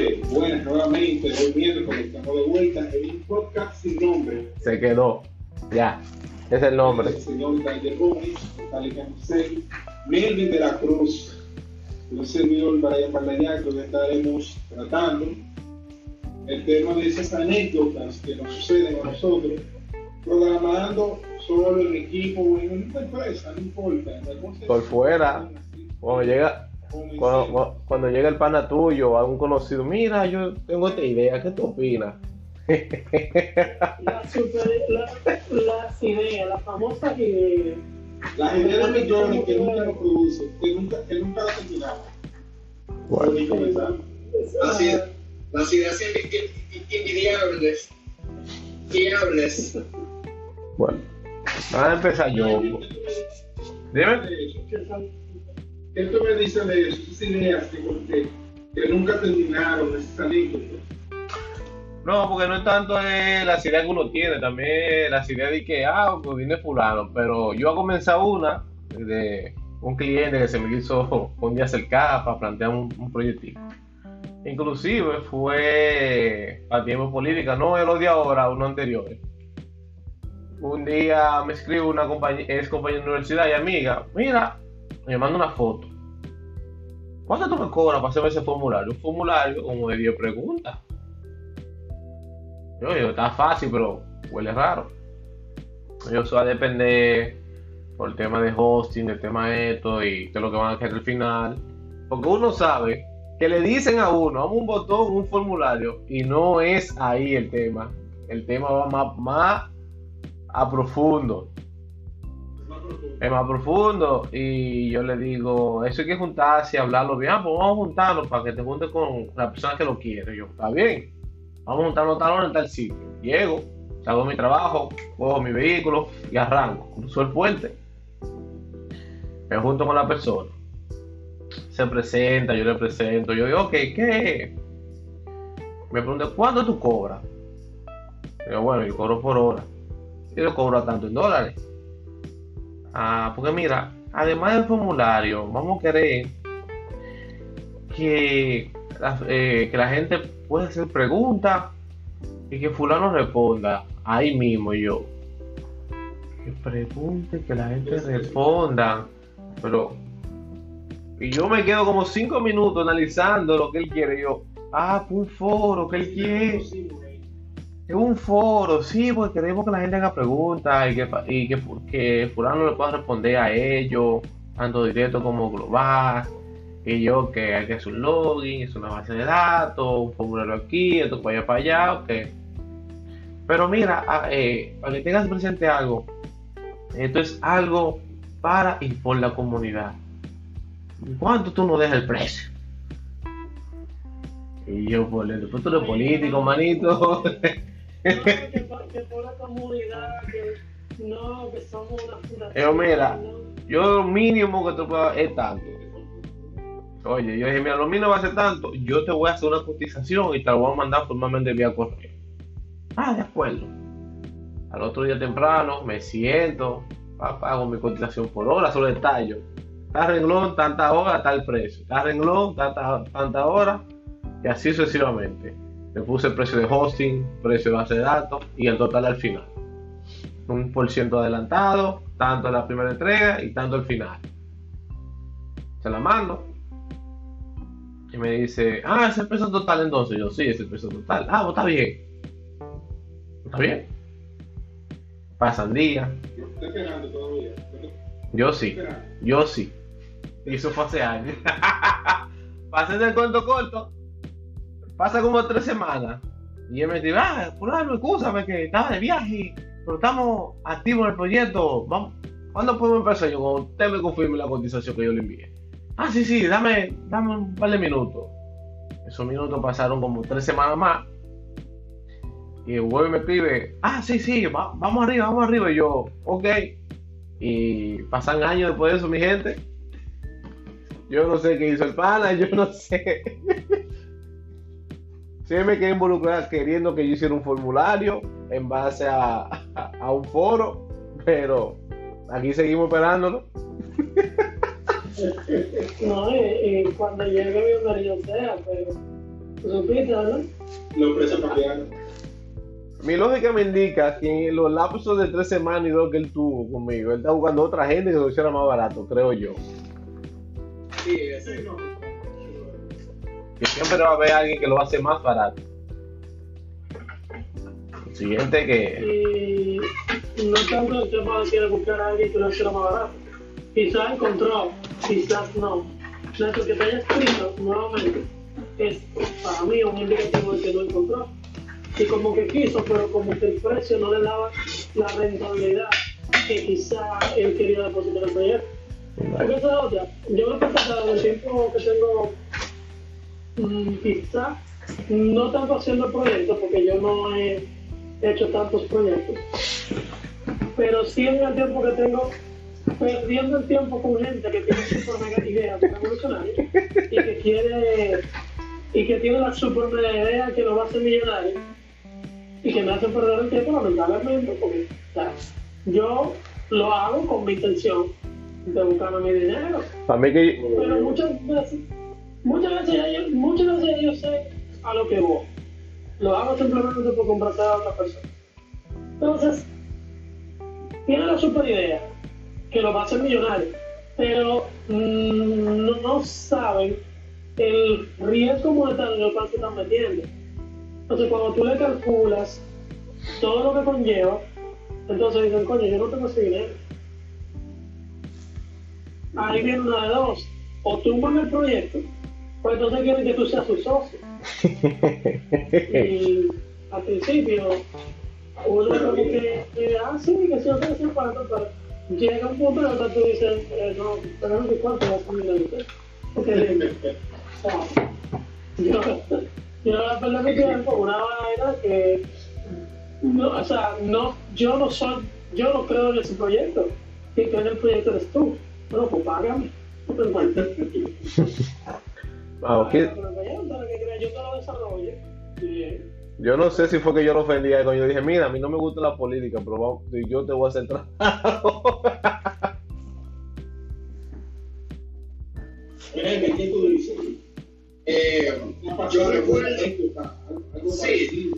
Señores, buenas nuevamente, hoy miércoles estamos de vuelta en un podcast sin nombre. Se quedó. Ya. Es el nombre. El señor Taller Gómez, Metallica Musel, Melvin de la Cruz, el servidor Brian Baldañac, que estaremos tratando el tema de esas anécdotas que nos suceden a nosotros, programando solo en equipo o en una empresa, no importa. en Por fuera, cuando llega. Cuando, cuando llega el pana tuyo o algún conocido, mira, yo tengo esta idea, ¿qué tú opinas? La super, la- las ideas, las famosas ideas. Las ideas de millones que nunca lo producen, que nunca, que nunca las terminamos. Bueno. Las ideas, las ideas invidiables. Viables. Bueno, vamos a empezar yo. Dime. Que son- ¿Qué tú me dices de? Esas ideas que, que, nunca terminaron, esas anécdotas. No, porque no es tanto de las ideas que uno tiene, también las ideas de que, ah, pues viene fulano, pero yo voy a comenzar una de un cliente que se me quiso un día acercar para plantear un, un proyectito. Inclusive fue a tiempo política, no el de ahora, uno anterior. Un día me escribe una compañía, ex compañera de universidad y amiga, mira, me manda una foto. ¿Cuánto tú me cobras para hacerme ese formulario? Un formulario como de 10 preguntas. Yo digo, está fácil, pero huele raro. Yo eso va a depender por el tema de hosting, el tema de esto y qué es lo que van a hacer al final. Porque uno sabe que le dicen a uno, vamos un botón, un formulario, y no es ahí el tema. El tema va más, más a profundo. Es más profundo. Y yo le digo, eso hay que juntarse y hablarlo bien. Ah, pues vamos a juntarnos para que te juntes con la persona que lo quiere. Yo, está bien. Vamos a juntarnos tal hora en tal sitio. Llego, hago mi trabajo, cojo mi vehículo y arranco. Cruzo el puente. Me junto con la persona. Se presenta, yo le presento. Yo digo, ok, ¿qué? Me pregunta, ¿cuánto tú cobras? Digo, bueno, yo cobro por hora. Yo lo cobro tanto en dólares. Ah, porque mira, además del formulario, vamos a querer que la, eh, que la gente pueda hacer preguntas y que fulano responda ahí mismo yo. Que pregunte, que la gente responda. Pero. Y yo me quedo como cinco minutos analizando lo que él quiere. Yo, ah, pues un foro que él quiere. Es un foro, sí, porque queremos que la gente haga preguntas y que, y que, que fulano le pueda responder a ellos, tanto directo como global. Y yo que hay que hacer un login, es una base de datos, un formulario aquí, esto para allá, para allá, ok. Pero mira, eh, para que tengas presente algo, esto es algo para y por la comunidad. ¿Cuánto tú nos dejas el precio? Y yo, por el tú eres político, manito. No, que, somos una mira. Yo lo mínimo que te puedo es tanto. Oye, yo dije, mira, lo mínimo va a ser tanto. Yo te voy a hacer una cotización y te la voy a mandar formalmente vía correo. Ah, de acuerdo. Al otro día temprano me siento, pa- pago mi cotización por hora, solo detallo. Tal renglón, tanta hora, tal precio. Tal renglón, tanta, tanta hora. Y así sucesivamente. Le puse el precio de hosting, precio de base de datos y el total al final. Un por ciento adelantado, tanto en la primera entrega y tanto al final. Se la mando. Y me dice, ah, es el precio total entonces. Yo, sí, es el precio total. Ah, pues está bien. Está bien. Pasan días. Todavía. Yo sí. Yo sí. Y eso fue hace años. Pasé del cuento corto. Pasa como tres semanas. Y él me dice, ah, fulano, escúchame que estaba de viaje, pero estamos activos en el proyecto. Vamos. ¿Cuándo podemos empezar? Yo, cuando usted me confirme la cotización que yo le envié. Ah, sí, sí, dame, dame un par de minutos. Esos minutos pasaron como tres semanas más. Y el güey me escribe, ah, sí, sí, va- vamos arriba, vamos arriba. Y yo, ok. Y pasan años después de eso, mi gente. Yo no sé qué hizo el pana, yo no sé. Sí me quedé involucrado queriendo que yo hiciera un formulario en base a, a- a un foro, pero aquí seguimos esperándolo. No, eh, eh, cuando llegue bienvenido sea, pero ¿Supiste, verdad? Precios cambiaron. Mi lógica me indica que en los lapsos de tres semanas y dos que él tuvo conmigo, él está buscando otra gente que lo hiciera más barato, creo yo. Sí, eso. Sí, no. Que siempre va a haber alguien que lo hace más barato. Siguiente que. Y no tanto el tema de que buscar a alguien que lo hiciera más barato. Quizás encontró, quizás no. Eso que te haya escrito nuevamente es para mí un indicativo de que no encontró. Y como que quiso, pero como que el precio no le daba la rentabilidad que quizá él quería depositar el proyecto. Porque esa es otra. Yo me he en el tiempo que tengo, mm, quizá, no tanto haciendo proyectos, porque yo no he hecho tantos proyectos, pero sí en el tiempo que tengo, perdiendo el tiempo con gente que tiene super mega ideas revolucionarias y que quiere, y que tiene la super mega idea que lo va a hacer millonario y que me hace perder el tiempo lamentablemente, porque o sea, yo lo hago con mi intención de buscarme mi dinero. Para mí que. Pero muchas veces, muchas veces, yo, muchas veces yo sé a lo que voy. Lo hago simplemente por complacer a otra persona. Entonces, tiene la super idea que lo va a hacer millonario, pero mm, no, saben el riesgo monetario en el cual se están metiendo. Entonces, cuando tú le calculas todo lo que conlleva, entonces dicen, coño, yo no tengo ese dinero. Ahí viene una de dos. O tumban el proyecto, pues entonces quieren que tú seas su socio. Y al principio, uno como que, que ah, sí, que ok, sí, para pero llega un punto en el que tú dices, eh, no, pero no sé cuánto vas a mirar usted. Porque yo, yo voy a perder mi tiempo en una vaina que, no, o sea, no, yo no soy, yo no creo en ese proyecto. Quien cree en el proyecto eres tú. Bueno, pues págame. No te crea, yo no sé si fue que yo lo ofendí a él yo dije, mira, a mí no me gusta la política, pero vamos, yo te voy a hacer trabajo. ¿qué tú dices? Eh, yo recuerdo. Sí.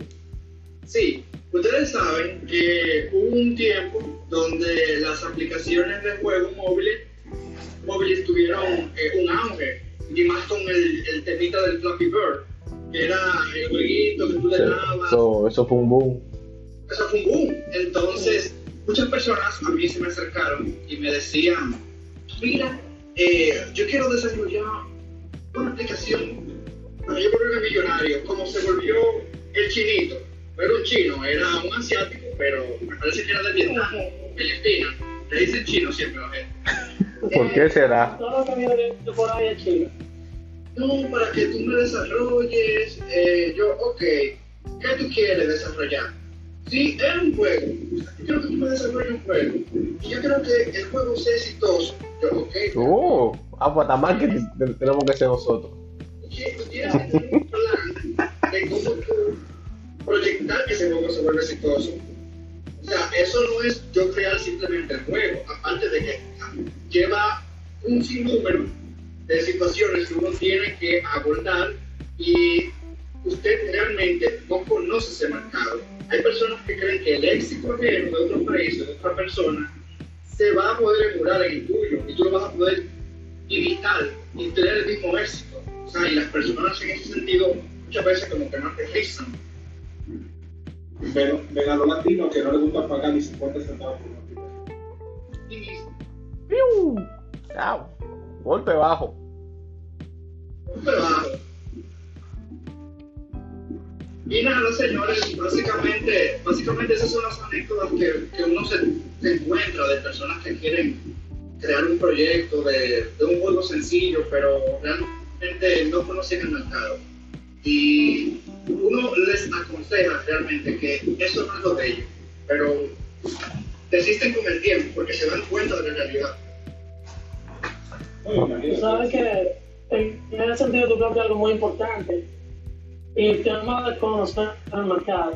Sí, ustedes saben que hubo un tiempo donde las aplicaciones de juegos móviles, móviles tuvieron eh, un auge, y más con el, el temita del Flappy Bird, que era el jueguito que tú le dabas, Eso, eso fue un boom. eso fue un boom. Entonces, muchas personas a mí se me acercaron y me decían, mira, eh, yo quiero desarrollar una aplicación para yo volverme millonario, como se volvió el chinito. No era un chino, era un asiático, pero me parece que era de Vietnam, Filipinas. Le dicen chino siempre a la gente. ¿Por qué será? Todo lo que viene de por ahí es chino. No, para que tú me desarrolles, eh, yo, ok, ¿qué tú quieres desarrollar? Sí, es un juego. Yo quiero que tú me desarrolles un juego. Y yo creo que el juego sea exitoso. Yo, ok, Oh, ah, pues marketing te- tenemos que ser nosotros. tú tienes que tener un plan de cómo tú proyectar que ese juego se vuelva exitoso. O sea, eso no es yo crear simplemente el juego, aparte de que lleva un sinnúmero de situaciones que uno tiene que abordar y usted realmente no conoce ese mercado. Hay personas que creen que el éxito ajeno de otro país, de otra persona, se va a poder emular en el tuyo y tú lo vas a poder imitar y tener el mismo éxito. O sea, y las personas en ese sentido muchas veces como que no aterrizan. Ven, ven a los latinos que no les gusta pagar ni 50 centavos por una aplicación. Y ¡Piu! Chao. Golpe bajo. Y nada, señores, básicamente, básicamente esas son las anécdotas que, que uno se, encuentra de personas que quieren crear un proyecto de, de un juego sencillo, pero realmente no conocen el mercado. Y uno les aconseja realmente que eso no es lo de ellos, pero desisten con el tiempo porque se dan cuenta de la realidad. Tú sabes que en, en ese sentido tú planteas algo muy importante. Y el tema de conocer el mercado.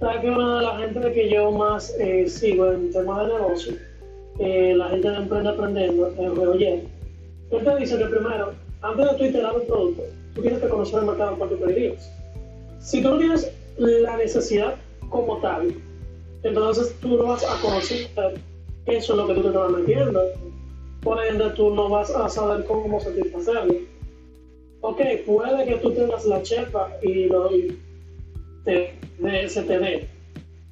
Sabes que una de las gente que yo más eh, sigo en temas de negocio, eh, la gente de Emprende Aprendiendo, el juego Él te dice que primero antes de tú iterar un producto, tú tienes que conocer el mercado al cual te diriges. Si tú no tienes la necesidad como tal, entonces tú no vas a conocer eso es lo que tú te estás metiendo. Por ende, tú no vas a saber cómo satisfacerlo. Ok, puede que tú tengas la chepa y, lo, y te, de, se te dé.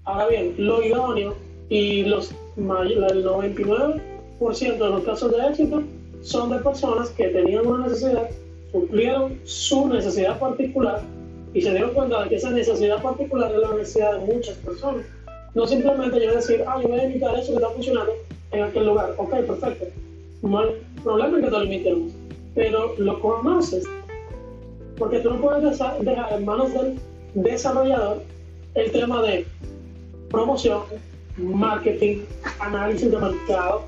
Ahora bien, lo idóneo y los, el 99% de los casos de éxito son de personas que tenían una necesidad, suplieron su necesidad particular y se dieron cuenta de que esa necesidad particular es la necesidad de muchas personas. No simplemente yo decir, ah, yo voy a imitar eso que está funcionando en aquel lugar. Ok, perfecto. No hay problema en que te lo imitemos. Pero lo conoces. Porque tú no puedes dejar en manos del desarrollador el tema de promoción, marketing, análisis de mercado.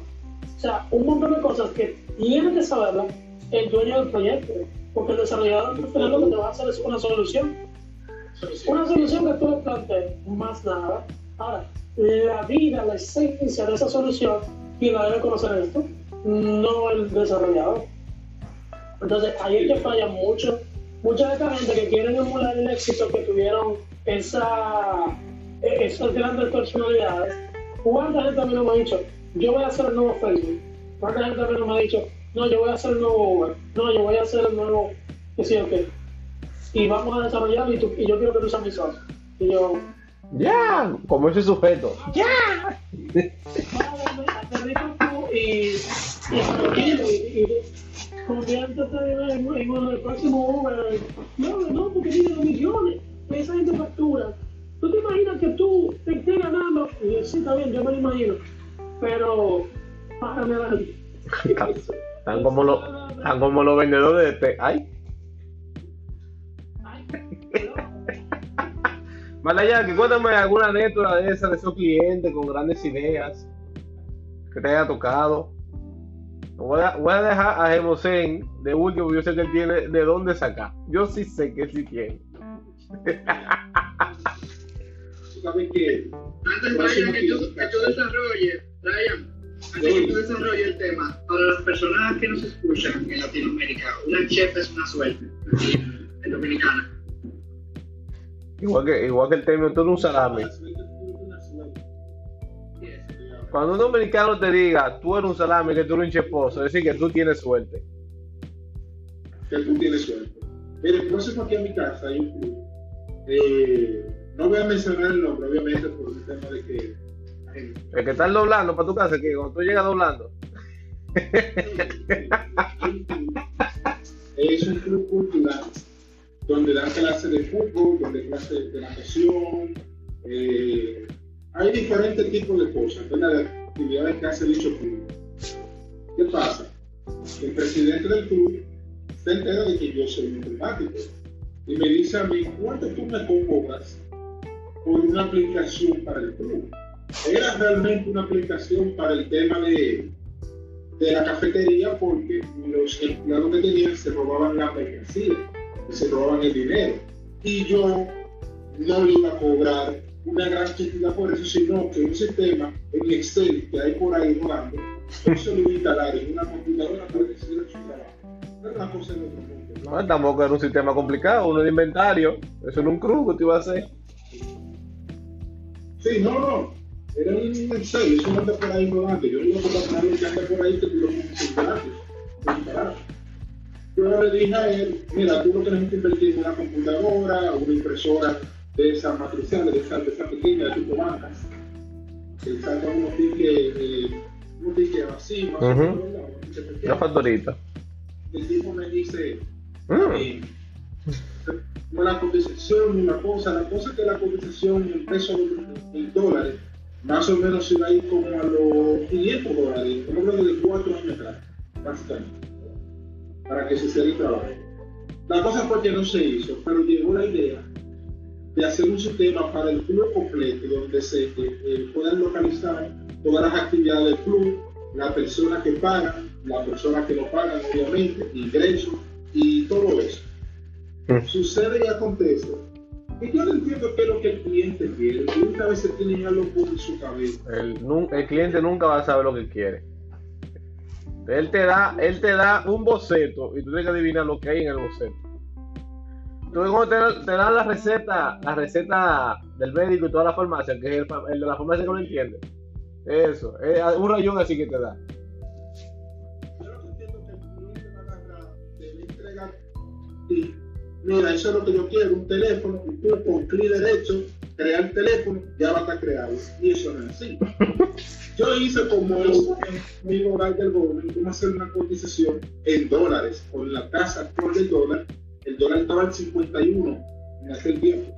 O sea, un montón de cosas que tiene que saberla el dueño del proyecto. Porque el desarrollador al final lo que te va a hacer es una solución. Una solución que tú le plantees, más nada. Ahora, la vida, la esencia de esa solución, quien la debe conocer esto, no el desarrollador. Entonces, ahí es que falla mucho. Mucha de esta gente que quieren emular el éxito que tuvieron esa, e- esas grandes personalidades, ¿cuánta gente mí no me ha dicho, yo voy a hacer el nuevo Facebook? ¿Cuánta gente mí no me ha dicho, no, yo voy a hacer el nuevo Uber? No, yo voy a hacer el nuevo, qué sé yo qué. Y vamos a desarrollarlo y, tú- y yo quiero que tú seas mi socio. Y yo, Ya, como ese sujeto. aterriza tú y, y, y conviértete en, el próximo Uber. No, no, porque tiene los millones. Esa gente factura. ¿Tú te imaginas que tú te estés ganando? Y sí, está bien, yo me lo imagino. Pero, págame la Están como los, están como los vendedores de. Ay, Malaya, que cuéntame alguna anécdota de esa de esos clientes con grandes ideas que te haya tocado. Voy a, voy a dejar a Gemosén de último, porque yo sé que él tiene de dónde sacar. Yo sí sé que sí tiene. Sabes Antes, Brian, que tú, que tú desarrolles, Brian, antes que tú desarrolles el tema, para las personas que nos escuchan en Latinoamérica, una chef es una suerte en, en Dominicana. Igual que, igual que el término, tú eres un salami. Cuando un dominicano te diga, tú eres un salami, que tú eres un cheposo, es decir, que tú tienes suerte. que tú tienes suerte. Mire, el próximo aquí a mi casa hay un club. Eh, no voy a mencionar el nombre, obviamente, por el tema de que. eh, El que está doblando para tu casa, que cuando tú llegas doblando. es un club cultural donde dan clases de fútbol, donde clases de natación. eh, hay diferentes tipos de cosas. De actividades que hace dicho club. ¿Qué pasa? El presidente del club se entera de que yo soy un informático y me dice a mí, ¿cuánto tú me cobras por una aplicación para el club? Era realmente una aplicación para el tema de, de la cafetería porque los empleados que tenían se robaban la mercancía se robaban el dinero. Y yo no le iba a cobrar una gran cantidad por eso, sino que un sistema en Excel que hay por ahí rodando, eso lo iba a instalar en una computadora para que se su trabajo. Cosa de otro mundo. No, tampoco era un sistema complicado, uno de inventario. Eso era un cruz que te iba a hacer. Sí, no, no. Era un Excel, eso no anda por ahí rodando. Yo no cobrar lo que anda por ahí que tú lo barato. Yo le dije a él, mira, tú lo tienes que invertir en una computadora, una impresora de esa matricial, de esa, de esa pequeña de tipo bancas. Que saca unos tickets, eh, unos tickets así, más o ¿verdad? Unos tickets Una factorita. El tipo me dice, Mm. eh, no la cotización ni una cosa, la cosa que la cotización en pesos en dólares, más o menos se va a ir como a los 500 dólares, como que de 4 años atrás, básicamente, para que se hiciera el trabajo. La cosa fue que no se hizo, pero llegó la idea de hacer un sistema para el club completo, donde se eh, puedan localizar todas las actividades del club, las personas que pagan, las personas que no pagan, obviamente, ingresos y todo eso. Mm. Sucede y acontece. Y yo no entiendo qué es lo que el cliente quiere. El cliente a veces tiene algo por su cabeza. El, el cliente nunca va a saber lo que quiere. Él te da, él te da un boceto y tú tienes que adivinar lo que hay en el boceto. Tú cuando te, te dan la receta, la receta del médico y toda la farmacia, que es el, el de la farmacia que no entiende. Eso, es un rayón así que te da. Yo lo que entiendo que el cliente va a agarrar, te va a entregar mira, eso es lo que yo quiero, un teléfono, y tú con clic derecho, crear el teléfono, ya va a estar creado. Y eso no es así. Yo hice como mi hogar del gobierno, cómo hacer una cotización en dólares, con la tasa actual del dólar, el dólar estaba al 51 en aquel tiempo.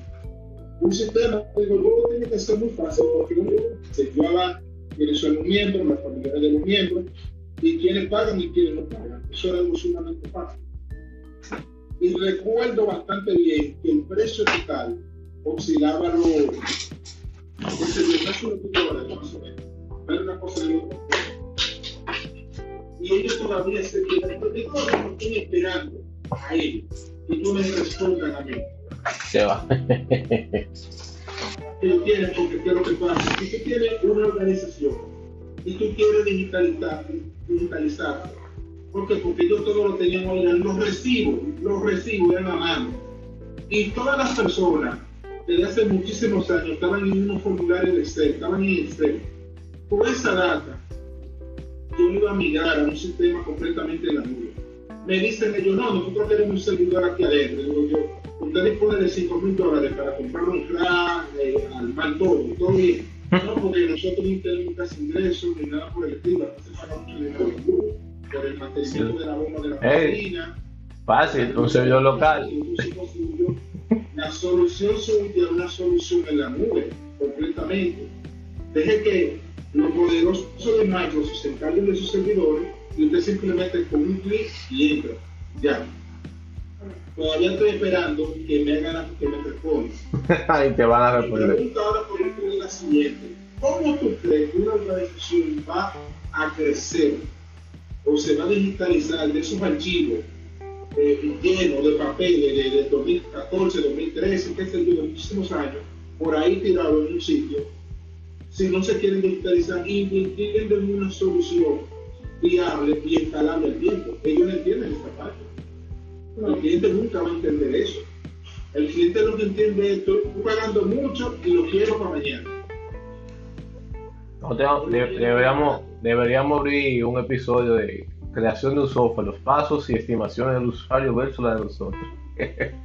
Un sistema, digo, yo tiene que ser muy fácil, porque uno se lleva quiénes son los miembros, las familiares de los miembros, y quiénes pagan y quiénes no pagan. Eso era algo sumamente fácil. Y recuerdo bastante bien que el precio total oscilaba los, casi unos dólares más o menos. Era una cosa de loco. Y ellos todavía se quedan, porque todos están esperando a ellos, que no les respondan a mí. Se va. lo tienes porque lo que pasa. Si tú tienes una organización y tú quieres digitalizar, digitalizar ¿por qué? Porque yo todo lo tenía en los recibos, los recibos en la mano. Y todas las personas desde hace muchísimos años estaban en unos formularios de Excel, estaban en Excel. Con esa data, yo iba a migrar a un sistema completamente en la nube. Me dicen ellos, no, nosotros queremos un servidor aquí adentro. Digo yo, usted dispone de 5 mil dólares para comprar un crack, eh, armar todo, todo bien. No, porque nosotros no tenemos casi ingresos ni nada por el estilo, se paga mucho dinero por el mantenimiento de la bomba de la cocina. Fácil, un servidor local. La solución suya es una solución en la nube, completamente. Deje que los poderosos de Microsoft se encarguen de sus servidores y usted simplemente con un clic y entra. Ya. Todavía estoy esperando que me hagan que me respondan. Ahí te van a Mi responder. pregunta ahora por ejemplo es la siguiente. ¿Cómo tú crees que una organización va a crecer o se va a digitalizar de esos archivos eh, llenos de papeles de, de 2014, 2013, qué sé yo, muchísimos años, por ahí tirados en un sitio, si no se quieren digitalizar y entienden una solución viable y escalable al tiempo? Ellos no entienden esta parte. El cliente nunca va a entender eso. El cliente lo que entiende es, estoy pagando mucho y lo quiero para mañana. Nosotros de- deberíamos, deberíamos abrir un episodio de creación de un software, los pasos y estimaciones del usuario versus la de nosotros.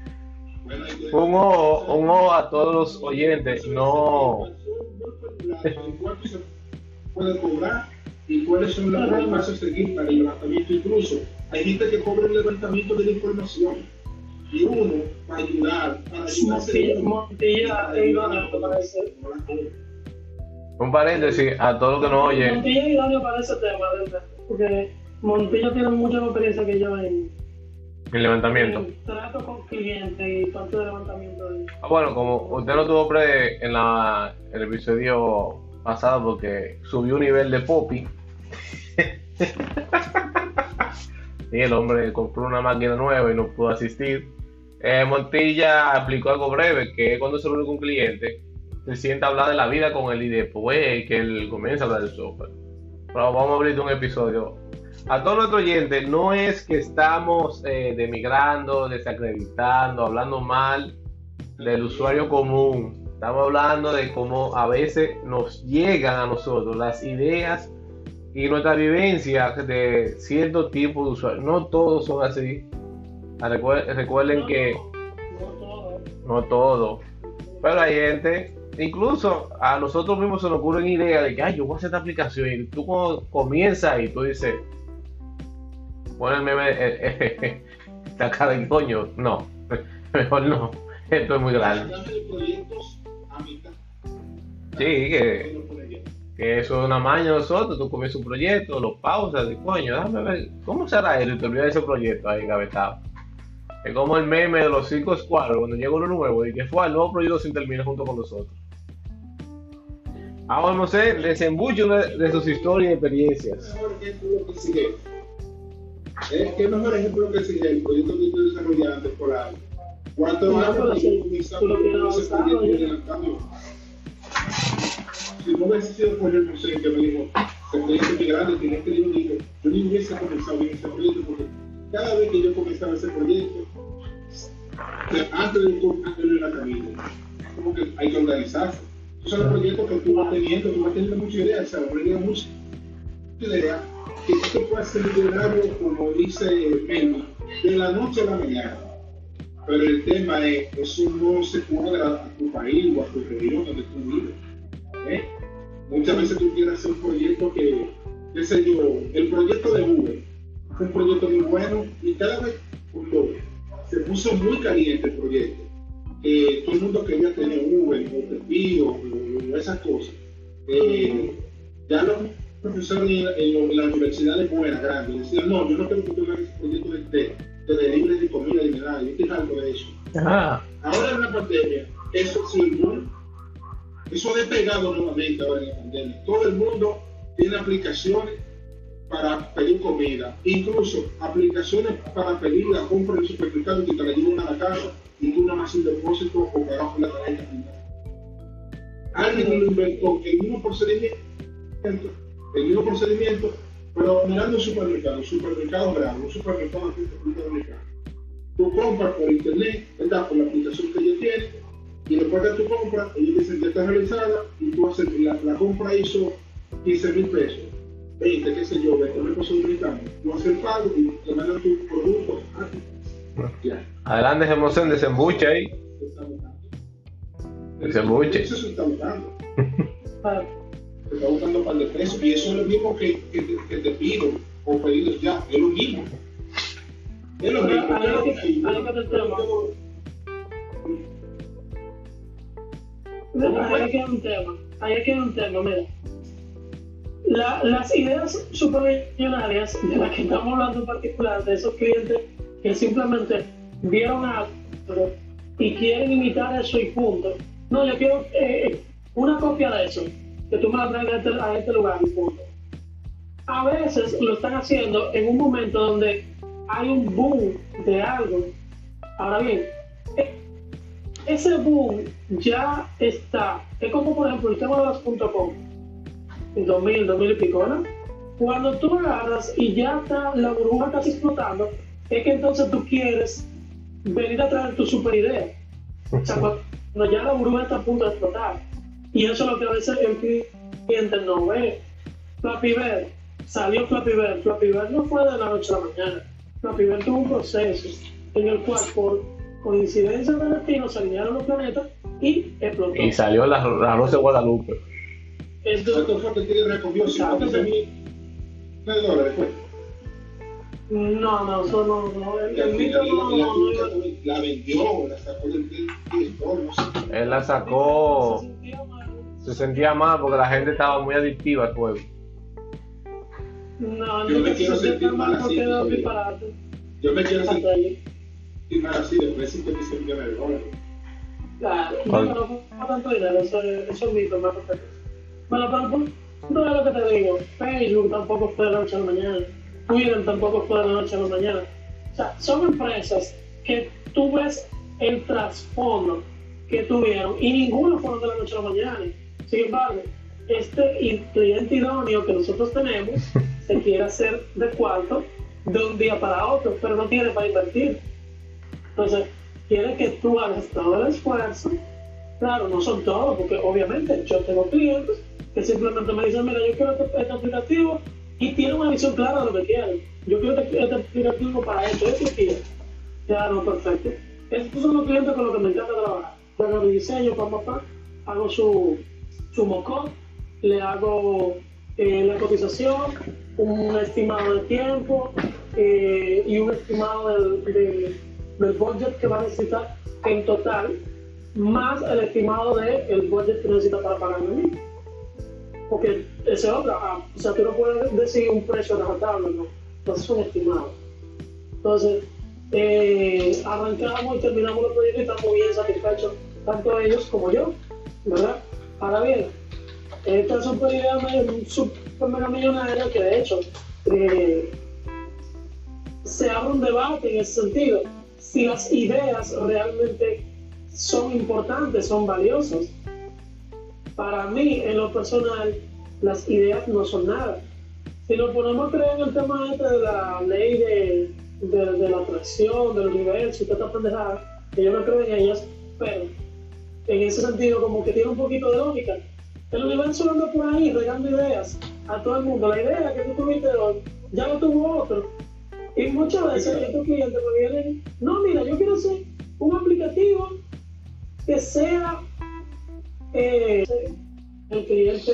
Un ojo, un ojo a todos los oyentes, no. ¿Cuánto se puede cobrar y cuáles son las normas a seguir para el levantamiento? Incluso hay gente que cobra el levantamiento de la información y uno para ayudar, para ayudar a Montilla, Montilla es idóneo para ese. Un paréntesis a todos los que nos oyen. Montilla es idóneo para ese tema, ¿verdad? Porque Montilla tiene mucha más experiencia que yo en, El levantamiento. en trato con clientes y parte de levantamiento de Ah, Bueno, como usted no tuvo pre en la, el episodio pasado porque subió un nivel de Poppy. Y el hombre compró una máquina nueva y no pudo asistir. Eh, Montilla aplicó algo breve, que es cuando se reúne con un cliente, se sienta a hablar de la vida con él y después que él comienza a hablar del software. Pero vamos a abrir un episodio. A todos nuestros oyentes, no es que estamos eh, demigrando, desacreditando, hablando mal del usuario común. Estamos hablando de cómo a veces nos llegan a nosotros las ideas y nuestra vivencia de cierto tipo de usuarios. No todos son así. Recuer- Recuerden que no todo. Pero hay gente, incluso a nosotros mismos se nos ocurren ideas de que, ay, yo voy a hacer esta aplicación. Y tú cuando comienzas y tú dices, pon el meme, eh, eh, cara de coño. No, mejor no. Esto es muy grande. Sí, que, que eso es una maña de nosotros. Tú comienzas un proyecto, lo pausas y coño, déjame ver, ¿cómo será eso? Y te olvidas de ese proyecto ahí engavetado. Es como el meme de los cinco escuadros, cuando llega uno nuevo y que fue el nuevo proyecto sin terminar junto con nosotros. Ahora a hacer desembucho de, de sus historias y experiencias. mejor ejemplo que sigue. Eh, ¿Qué mejor ejemplo que sigue el proyecto que por No, años tú lo tienes Si no hubiese sido por el museo que me dijo, ese proyecto muy grande, que yo digo, yo ni hubiese comenzado bien ese proyecto porque cada vez que yo comenzaba ese proyecto, antes de, antes de la camino, como que hay que organizarse. Son los proyectos que tú vas teniendo, tú vas teniendo muchas ideas, o sea, aprendiendo muchas ideas que tú puedes ser millonario, como dice Melvin, de la noche a la mañana. Pero el tema es, eso no se cuadra a tu país o a tu región donde tú vives. ¿Eh? Muchas veces tú quieres hacer un proyecto que, qué sé yo, el proyecto de Uber fue un proyecto muy bueno y cada vez se puso muy caliente el proyecto, eh, todo el mundo quería tener Uber o esas cosas. Eh, ya los profesores en, en, en las universidades buenas, grandes, decían, no, yo no quiero que tú hagas proyecto de, de, de delivery de comida y nada, yo estoy algo de eso. Ah, Ahora en la pandemia, eso sirvió, eso ha despegado nuevamente ahora en la pandemia. Todo el mundo tiene aplicaciones para pedir comida, incluso aplicaciones para pedir la compra en el supermercado que te la llevan a la casa nada más un depósito o pagas con la tarjeta. Alguien lo inventó el mismo procedimiento, el mismo procedimiento, pero mirando un supermercado, supermercado grande, un supermercado aquí en República Dominicana. Tú compras por internet, ¿verdad? Por la aplicación que ellos tienen, y después de tu compra, ellos dicen que está realizada, y tú haces, la, la compra hizo 15 mil pesos, 20, qué sé yo, 20 mil pesos dominicanos. Tú haces el pago y te mandan tu producto. Ah, ya. adelante, Gemosén, desembuche ahí. se. Desembuche. Eso se está. Ah, te está buscando para el precio y eso es lo mismo que, que, te- que te pido o pedidos ya, es lo mismo. Es lo mismo. Que hay un tema, ahí es que hay un tema, mira. La- las ideas supermillonarias de las que estamos hablando en particular, de esos clientes que simplemente vieron algo y quieren imitar eso y punto. No, yo quiero eh, una copia de eso, que tú me la traigas a este, a este lugar y punto. A veces lo están haciendo en un momento donde hay un boom de algo. Ahora bien, e- ese boom ya está. Es como por ejemplo el tema de las .com, en 2000, 2000 y pico, ¿no? Cuando tú agarras y ya está, la burbuja casi explotando, es que entonces tú quieres venir a traer tu super idea. O sea, cuando ya la burbuja está a punto de explotar. Y eso es lo que a veces el cliente no ve. Flappy Bird, salió Flappy Bird. Flappy Bird no fue de la noche a la mañana. Flappy Bird tuvo un proceso en el cual por coincidencia de destino se alinearon los planetas y explotó. Y salió la, la Rosa de Guadalupe. Entonces, ¿Cuánto fue que Tigre recogió? 50 mil dólares. Pues. no, no, eso no, no, el, mito no, la, no, no, la, vendió, la sacó del director, no sé. Él la sacó, se sentía mal. se sentía mal porque la gente estaba muy adictiva al juego. No, Yo me quiero sentir mal así. Yo me quiero sentir mal así, después de dólares. Claro, no, pero no tanto dinero, eso, es- eso es mito, más perfecto. Bueno, pero punto es lo que te digo, Facebook tampoco fue de la noche a la mañana, Twitter tampoco fue de la noche a la mañana. O sea, son empresas que tú ves el trasfondo que tuvieron y ninguno fueron de la noche a la mañana. Sin embargo, este cliente idóneo que nosotros tenemos se quiere hacer de cuarto de un día para otro, pero no tiene para invertir. Entonces, quiere que tú hagas todo el esfuerzo. Claro, no son todos, porque obviamente yo tengo clientes que simplemente me dicen, mira, yo quiero este, este aplicativo y tienen una visión clara de lo que quieren. Yo quiero este, este aplicativo para esto, esto quiero. No, perfecto. Estos son los clientes con los que me encanta trabajar. Hago mi diseño, papá, papá, hago su, su le hago eh, la cotización, un estimado de tiempo eh, y un estimado del, del, del budget que va a necesitar en total, más el estimado del el budget que necesita para pagarme a mí. Porque ese es ah, o sea, tú no puedes decir un precio razonable, no, entonces es un estimado. Entonces, eh, arrancamos y terminamos el proyecto y estamos bien satisfechos, tanto ellos como yo, ¿verdad? Ahora bien, esta es una idea millonaria que de hecho eh, se abre un debate en ese sentido. Si las ideas realmente son importantes, son valiosas. Para mí, en lo personal, las ideas no son nada. Si nos ponemos a creer en el tema este de la ley de, de, de la atracción, del universo y toda pendejada, que yo no creo en ellas, pero en ese sentido como que tiene un poquito de lógica. El universo anda por ahí regando ideas a todo el mundo. La idea que tú tuviste hoy ya lo tuvo otro. Y muchas veces estos clientes me vienen, no, mira, yo quiero hacer un aplicativo que sea eh, el cliente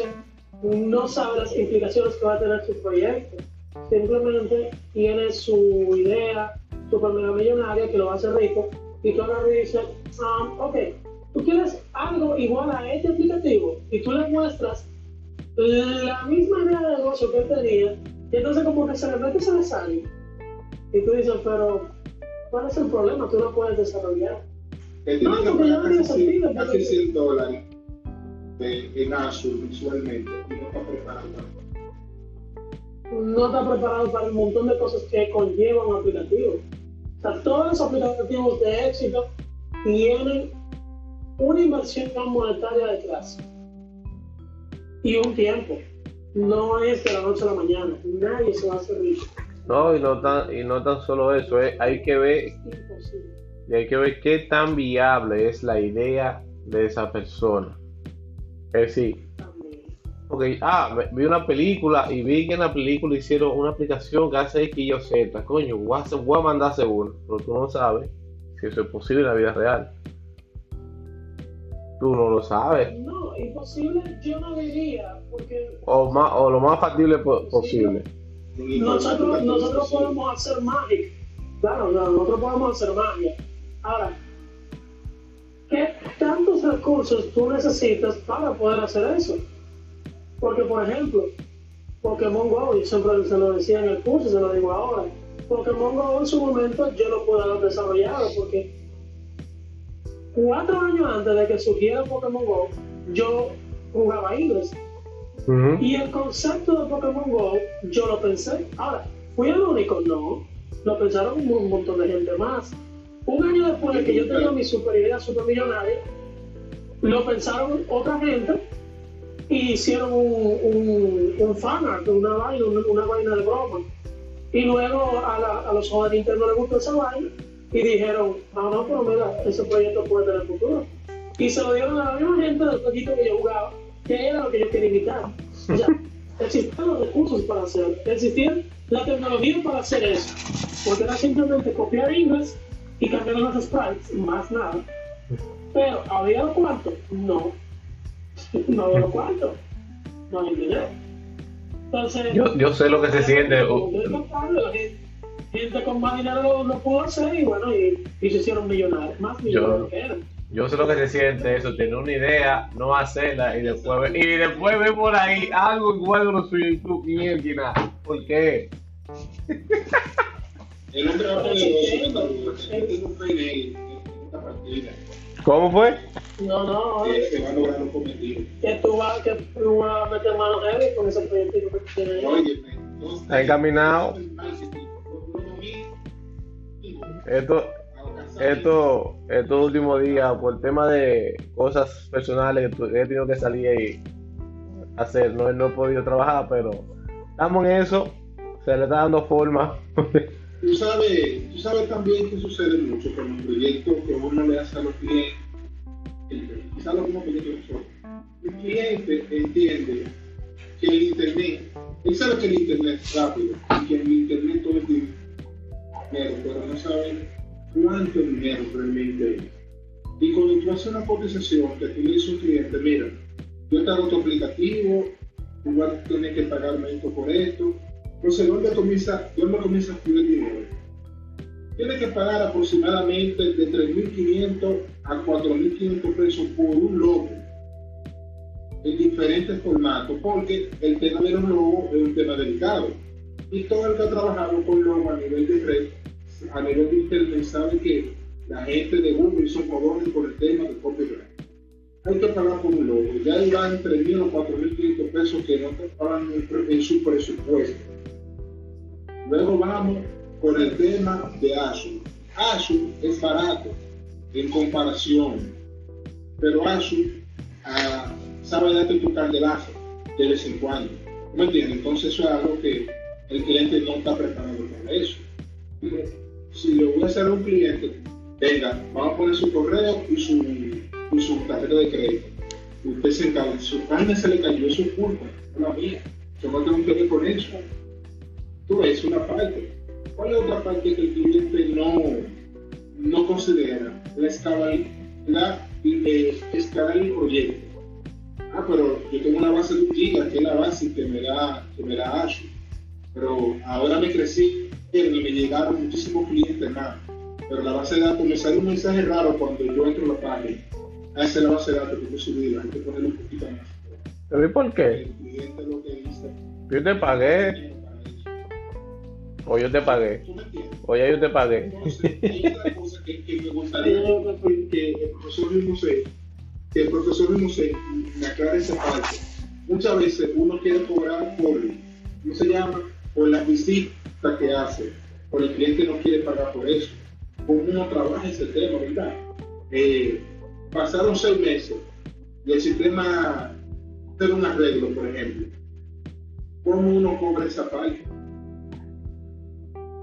no sabe las implicaciones que va a tener su proyecto. Simplemente tiene su idea super mega millonaria que lo hacer rico y tú y dices, ah, ok, tú quieres algo igual a este aplicativo y tú le muestras la misma idea de negocio que él tenía y entonces como que se le mete se le sale. Y tú dices, pero ¿cuál es el problema? Tú no puedes desarrollar. Que No, porque yo no tiene sentido, casi porque- 100 dólares de, en Azure visualmente y no está preparado para no está preparado para el montón de cosas que conlleva un aplicativo. O sea, todos los aplicativos de éxito tienen una inversión monetaria detrás y un tiempo. No es de la noche a la mañana. Nadie se va a hacer rico. No, y no tan, y no tan solo eso, eh, hay que ver y hay que ver qué tan viable es la idea de esa persona. Es decir, porque, ah, vi una película y vi que en la película hicieron una aplicación que hace X, Y Z. Coño, voy a, voy a mandar seguro, pero tú no sabes si eso es posible en la vida real. Tú no lo sabes. No, imposible yo no diría, porque O, más, o lo más factible po- posible. Nosotros, no- nosotros podemos hacer magia. Claro, claro, nosotros podemos hacer magia. Ahora, ¿qué tantos recursos tú necesitas para poder hacer eso? Porque, por ejemplo, Pokémon Go, yo siempre se lo decía en el curso, se lo digo ahora. Pokémon Go en su momento yo lo pude haber desarrollado porque cuatro años antes de que surgiera Pokémon Go, yo jugaba inglés. Ujú. Y el concepto de Pokémon Go, yo lo pensé. Ahora, ¿fui el único? No. Lo pensaron un, montón de gente más. Un año después de que yo tenía mi super idea super millonaria, lo pensaron otra gente y hicieron un, un, un fanart, una vaina, una, una vaina de broma. Y luego a, la- a los de Nintendo les gustó esa vaina y dijeron, ah, no, pero mira, ese proyecto puede tener futuro. Y se lo dieron a la misma gente del jueguito que yo jugaba, que era lo que yo quería imitar. O sea, existían los recursos para hacer, existía la tecnología para hacer eso. Porque era simplemente copiar inglés y cambiar los sprites, más nada. Pero, ¿había los cuartos? No. No había los cuartos. No había dinero. Entonces, Yo, yo sé lo que se siente. gente, gente con más dinero lo, lo pudo hacer y bueno, y, y se hicieron millonarios, más millonarios que eran. Yo sé lo que se siente eso, tener una idea, no hacerla y después ver, y después ver por ahí algo igual lo suyo y tú mierda. ¿Por qué? En él, partida, ¿Cómo fue? No, no, que va a lograr que tú vas, que tú vas a meter manos heavy con ese proyecto que tienes. No Está encaminado. Esto, esto, estos últimos días, por tema de cosas personales que he tenido que salir y hacer, no, no he podido trabajar, pero estamos en eso, se le está dando forma. Tú sabes, tú sabes también que sucede mucho con los proyectos que uno le hace a los clientes. Quizás mismos proyectos que nosotros. El cliente entiende que el Internet, él sabe que el Internet es rápido y que el Internet todo es dinero, pero no sabe cuánto dinero realmente es. Y cuando tú haces una cotización dices a un cliente, mira, yo te hago tu aplicativo, tú vas a tener que pagarme esto por esto, entonces, ¿dónde comienza, dónde comienza a fluir dinero? Tiene que pagar aproximadamente de 3.500 a 4.500 pesos por un logo en diferentes formatos, porque el tema de los logos es un tema delicado. Y todo el que ha trabajado con logos a nivel de red, a nivel de internet, sabe que la gente de Google son jodones por el tema de copyright. Hay que pagar por un logo. Ya van 3.000 o 4.500 pesos que no te pagan en su presupuesto. Luego vamos con el tema de Azure. Azure es barato en comparación, pero Azure ah, sabe darte tu candelazo. de vez en cuando. ¿Me entiendes? Entonces eso es algo que el cliente no está preparado para eso. Si le voy a hacer a un cliente, venga, vamos a poner su correo y su, y su tarjeta de crédito. Usted se encarga, su carne se le cayó, es su culpa, no la mía. Yo no tengo que ver con eso. Tú ves una parte. ¿Cuál es otra parte que el cliente no, no considera? La escalabilidad eh, escalar el proyecto. Ah, pero yo tengo una base de un giga, que es la base que me da, que me da Azure. Pero ahora me crecí y me llegaron muchísimos clientes más. Pero la base de datos me sale un mensaje raro cuando yo entro a la página. Ah, esa es la base de datos que yo subí, hay que ponerle un poquito más. ¿Pero y por qué? El cliente lo que dice. Yo te pagué, o yo te pagué, ¿Tú o ya yo te pagué. Entonces, hay otra cosa que, que me gustaría que el profesor mismo se, que el profesor mismo se me aclare esa parte. Muchas veces uno quiere cobrar por, ¿cómo se llama? Por la visita que hace, por el cliente no quiere pagar por eso. ¿Cómo uno trabaja ese tema, verdad? Eh, pasaron seis meses y el sistema hacer un arreglo, por ejemplo. ¿Cómo uno cobra esa parte?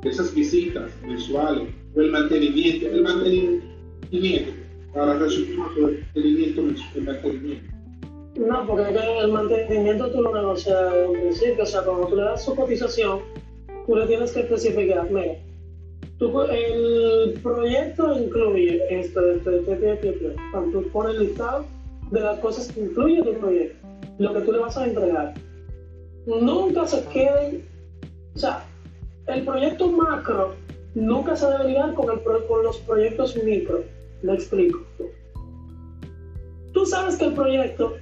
esas visitas mensuales o el mantenimiento, el mantenimiento para resolver el mantenimiento, el mantenimiento. No, porque el mantenimiento tú lo negocias un principio, o sea, cuando tú le das su cotización, tú le tienes que especificar, mira, tú, el proyecto incluye esto, esto, esto, esto, esto, esto. Cuando tú pones el listado de las cosas que incluye tu proyecto, lo que tú le vas a entregar. Nunca se queden, o sea, el proyecto macro nunca se debe ligar con, el con los proyectos micro. Me explico. Tú sabes que el proyecto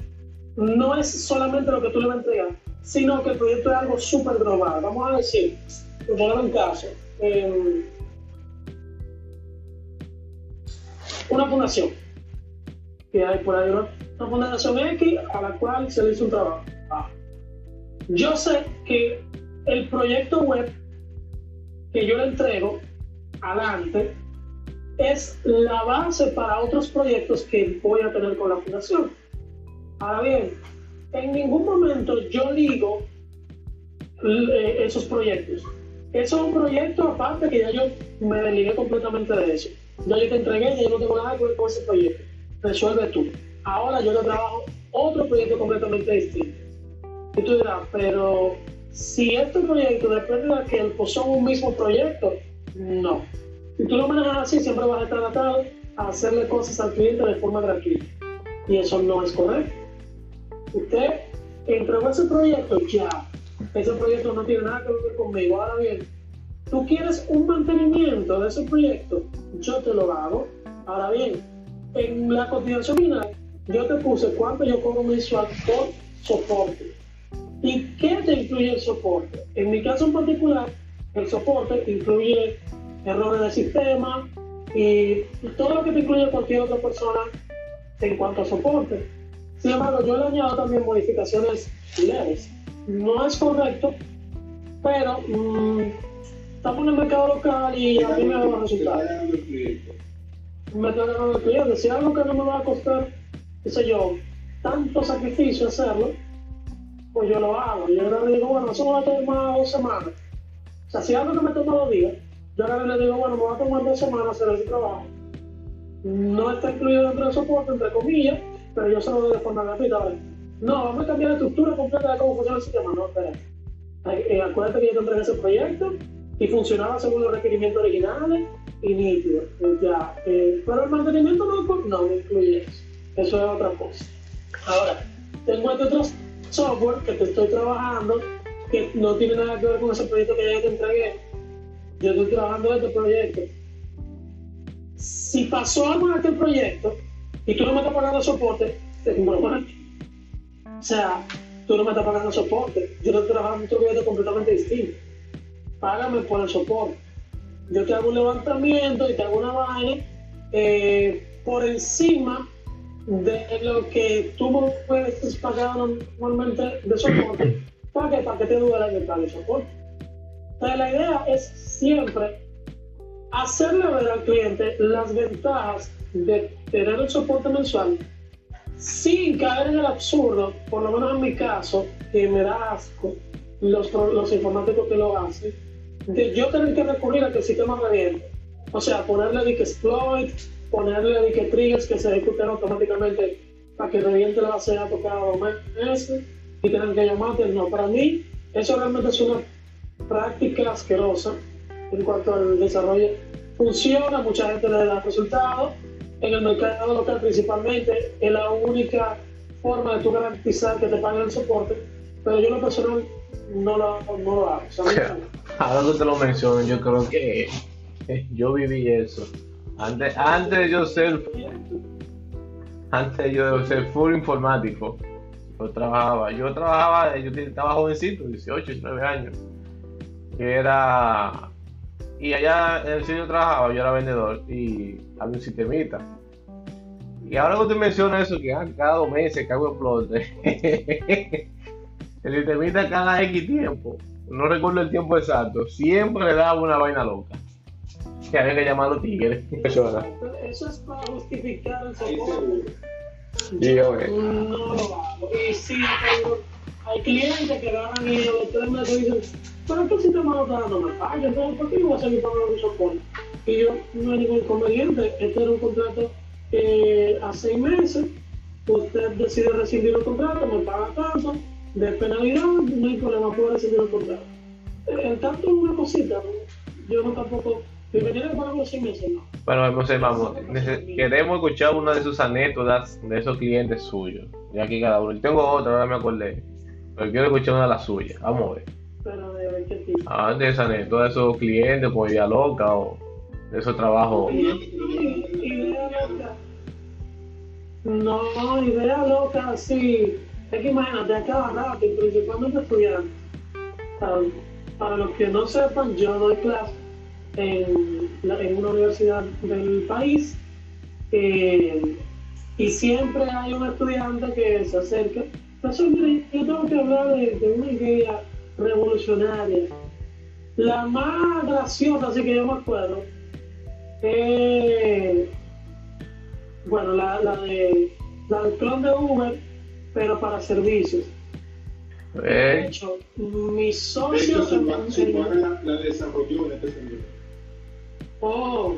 no es solamente lo que tú le vas a entregar, sino que el proyecto es algo súper global. Vamos a decir, poner un caso, em, una fundación, que hay por ahí una, una fundación X a la cual se le hizo un trabajo. Ah. Yo sé que el proyecto web que yo le entrego adelante es la base para otros proyectos que voy a tener con la fundación. Ahora bien, en ningún momento yo ligo eh, esos proyectos. Eso es un proyecto aparte que ya yo me desligué completamente de eso. Ya yo te entregué, ya yo no tengo nada que ver con ese proyecto. Resuelve tú. Ahora yo le trabajo otro proyecto completamente distinto. Y tú dirás, pero si este proyecto depende de que son un mismo proyecto, no. Si tú lo manejas así, siempre vas a estar atado a hacerle cosas al cliente de forma gratuita. Y eso no es correcto. Usted entregó ese proyecto, ya. Ese proyecto no tiene nada que ver conmigo. Ahora bien, tú quieres un mantenimiento de ese proyecto, yo te lo hago. Ahora bien, en la cotización final, yo te puse cuánto yo cobro mensual por soporte. ¿Y qué te incluye el soporte? En mi caso en particular, el soporte incluye errores de sistema y todo lo que te incluye cualquier otra persona en cuanto a soporte. Sin embargo, yo le añado también modificaciones leves. No es correcto, pero mm, estamos en el mercado local y a mí me resultados. el cliente. Me estoy ganando el cliente. Si algo que no me va a costar, qué sé yo, tanto sacrificio hacerlo, pues yo lo hago. Yo ahora le digo, bueno, eso me va a tomar dos semanas. O sea, si algo que me toma dos días, yo ahora le digo, bueno, me va a tomar dos semanas hacer ese trabajo. No está incluido dentro del soporte, entre comillas, pero yo se lo doy de forma gratuita. ¿vale? No, vamos a cambiar la estructura completa de cómo funciona el sistema. No, espera. Eh, acuérdate que yo te entregué ese proyecto y funcionaba según los requerimientos originales y nítido. Ya, eh, pero el mantenimiento no, no me incluye eso. Eso es otra cosa. Ahora, tengo este otro software que te estoy trabajando que no tiene nada que ver con ese proyecto que ya te entregué. Yo estoy trabajando en este proyecto. Si pasó algo en este proyecto y tú no me estás pagando soporte, te mal. O sea, tú no me estás pagando soporte. Yo estoy trabajando en otro proyecto completamente distinto. Págame por el soporte. Yo te hago un levantamiento y te hago una vaina eh, por encima de lo que tú me puedes pagar normalmente de soporte para que, para que te duela el de soporte. Entonces, la idea es siempre hacerle ver al cliente las ventajas de tener el soporte mensual sin caer en el absurdo, por lo menos en mi caso, que me da asco los, los informáticos que lo hacen, de yo tener que recurrir a que el sistema reviente. O sea, ponerle de exploit, ponerle de triggers que se ejecuten automáticamente para que reviente la base de datos cada dos meses y tener que llamarte. No, para mí eso realmente es una práctica asquerosa en cuanto al desarrollo. Funciona, mucha gente le da resultados. En el mercado local principalmente es la única forma de tú garantizar que te paguen el soporte, pero yo lo personal no lo, no lo hago. O Ahora que te lo menciono, yo creo que yo viví eso. Antes, antes yo ser antes yo ser full informático, yo trabajaba, yo trabajaba, yo estaba jovencito, 18, 19 años. Era y allá en el sitio trabajaba, yo era vendedor y había un sistemita. Y ahora que usted menciona eso, que ah, cada dos meses cago en explote. el sistemita cada X tiempo, no recuerdo el tiempo exacto, siempre le daba una vaina loca. Que había que llamar a los tigres. Eso es para justificar el soporte. Y yo. No hago. Y sí, tengo, hay clientes que y a los tres meses dicen, pero es que el sistema no está dando me falla, entonces ¿por qué yo voy a seguir pagando mi soporte? Y yo, no hay ningún inconveniente, este era un contrato eh, a seis meses, usted decide rescindir el contrato, me paga tanto, de penalidad, no hay problema, puedo rescindir el contrato. Eh, En tanto una cosita, yo no tampoco, me. Bueno, vamos, vamos. Queremos escuchar una de sus anécdotas de esos clientes suyos. Y aquí cada uno. Yo tengo otra, ahora me acordé. Pero quiero escuchar una de las suyas. Vamos a ver. Pero de ver qué tipo. Ah, de esa anécdota de esos clientes con idea loca o de esos trabajos. Idea loca. No, idea loca, sí. Es que imagínate, a cada rato, principalmente estudiantes. Para, para los que no sepan, yo doy clase en, la- en una universidad del país eh, y siempre hay un estudiante que se acerca. Profesor, mire, yo tengo que hablar de, de una idea revolucionaria. La más graciosa, así que yo me acuerdo, eh, bueno, la, la de la del clon de Uber, pero para servicios. De Eh, hecho, mi De socio hecho, pa- su en- padre la desarrolló en este sentido. Oh,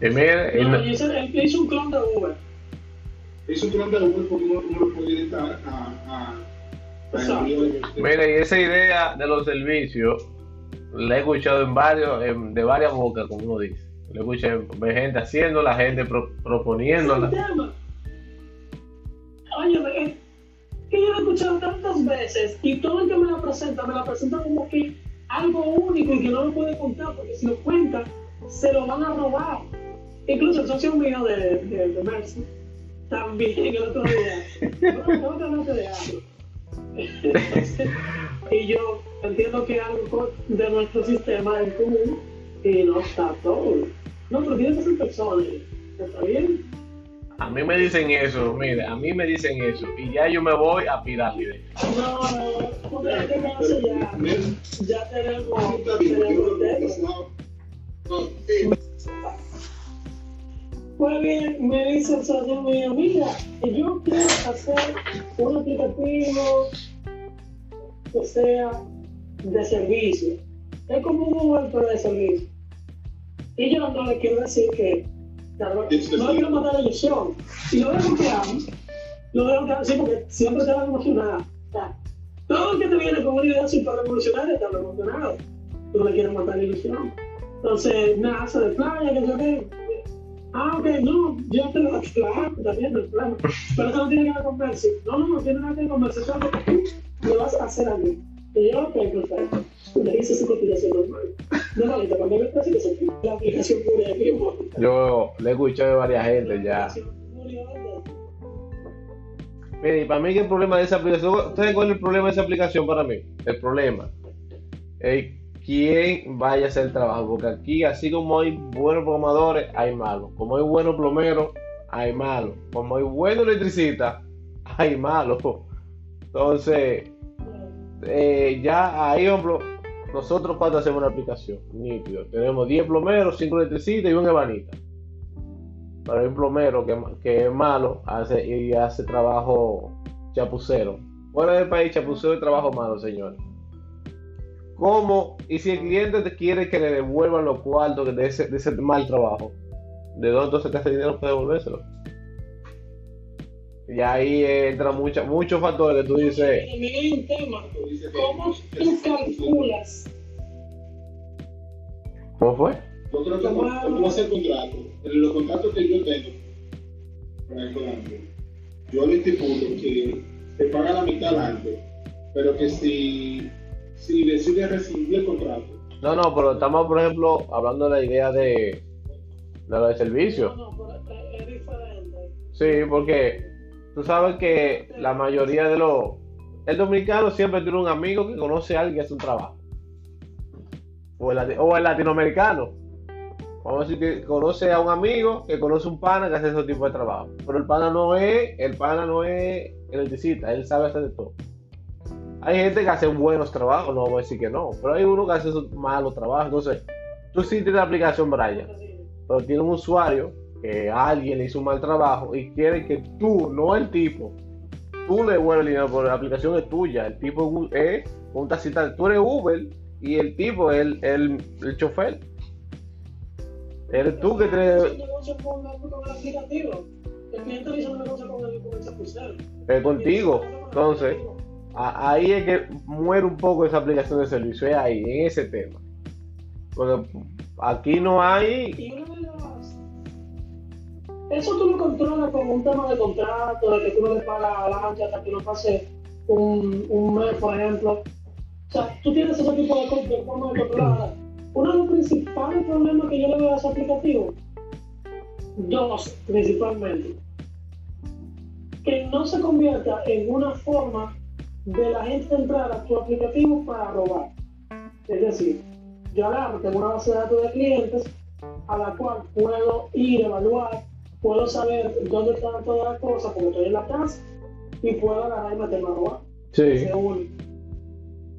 y mire, y no, no- él hizo, él hizo un clon de Uber. Es un plan de Uber porque uno no lo puede editar a, a, a Exacto. mire, y esa idea de los servicios la he escuchado en varios, en- de varias bocas, como uno dice. La escuché de gente haciendo, la gente pro- Es el proponiéndola. tema. Oye, que yo lo he escuchado tantas veces y todo el que me la presenta, me la presenta como que algo único y que no lo puede contar, porque si lo cuenta, se lo van a robar. Incluso el socio mío de, de, de Mercy, también el otro día, no, de algo. y yo entiendo que algo de nuestro sistema en común y no está todo. No, pero tiene que ser personas. ¿Está bien? A mí me dicen eso, mire, a mí me dicen eso. Y ya yo me voy a pirámide. No, no, ya. Ya tenemos, tenemos bien, me dice el socio mío, mira, yo quiero hacer un aplicativo que sea de servicio. Es como un Uber, pero de servicio. Y yo no le quiero decir que, claro, no le quiero matar la ilusión. Y lo dejo que hago, lo dejo que hago, sí, porque siempre te van a emocionar. Todo el que te viene con una idea super revolucionaria está emocionado. Tú no le quieres matar la ilusión. Entonces, nada, hace de playa, que yo qué. Ah, ok, no, yo te lo claro, también el plano. Pero eso no tiene que ver con Mercy. No, no, no tiene nada que ver con Mercy. Eso es algo que tú me vas a hacer a mí. Y yo, ok, perfecto. Le hice su cotización normal. Normalmente, cuando me parece que se fue la aplicación pura de vivo. Yo le he escuchado de varias gente ya. Mire, y para mí que el problema de esa aplicación, ¿ustedes cuál es el problema de esa aplicación para mí? El problema es quién vaya a hacer el trabajo, porque aquí así como hay buenos programadores, hay malos, como hay buenos plomeros, hay malos, como hay buenos electricistas, hay malos. Entonces, eh, ya ahí, nosotros cuando hacemos una aplicación, nítido, tenemos 10 plomeros, 5 electricistas y un ebanista. Pero hay un plomero que, es malo hace, y hace trabajo chapucero. fuera del país chapuzeo de trabajo malo, señor. ¿Cómo? Y si el cliente te quiere que le devuelvan los cuartos de ese, de ese mal trabajo, ¿de dónde entonces te hace dinero para devolvérselo? Y ahí entra mucha, muchos factores tú dices. También hay un tema. ¿Cómo tú calculas? ¿Cómo fue? Yo creo que como hace el contrato, en los contratos que yo tengo, por ejemplo, yo le estipulo que te paga la mitad antes, pero que si, si decide rescindir el contrato, No, no, pero estamos, por ejemplo, hablando de la idea de, de lo de servicio. No, no, pero es, diferente. Sí, porque tú sabes que la mayoría de los... El dominicano siempre tiene un amigo que conoce a alguien que hace un trabajo. O el, lati- o el latinoamericano. Vamos a decir que conoce a un amigo que conoce un pana que hace ese tipo de trabajo. Pero el pana no es, el pana no es electricista, él sabe hacer de todo. Hay gente que hace buenos trabajos, no vamos a decir que no, pero hay uno que hace malos trabajos. Entonces, tú sí tienes la aplicación, Brian pero tiene un usuario que alguien le hizo un mal trabajo y quiere que tú, no el tipo, tú le devuelves el dinero, porque la aplicación es tuya, el tipo es un- es taxista, tú eres Uber y el tipo es el, el, el chofer. Eres tú que chapucero. eh, contigo. Entonces, ahí es que muere un poco esa aplicación de servicio, es ahí, en ese tema. Porque aquí no hay. Eso tú lo controlas con un tema de contrato, de que tú no le pagas a la ancha hasta que no pase un, un mes, por ejemplo. O sea, tú tienes ese tipo de, de forma de controlar. Uno de los principales problemas que yo le veo a ese aplicativo, dos principalmente, que no se convierta en una forma de la gente entrar a tu aplicativo para robar. Es decir, yo agarro, tengo una base de datos de clientes a la cual puedo ir, evaluar, puedo saber dónde están todas las cosas porque estoy en la casa y puedo agarrar y meterme a robar. Sí. Uno.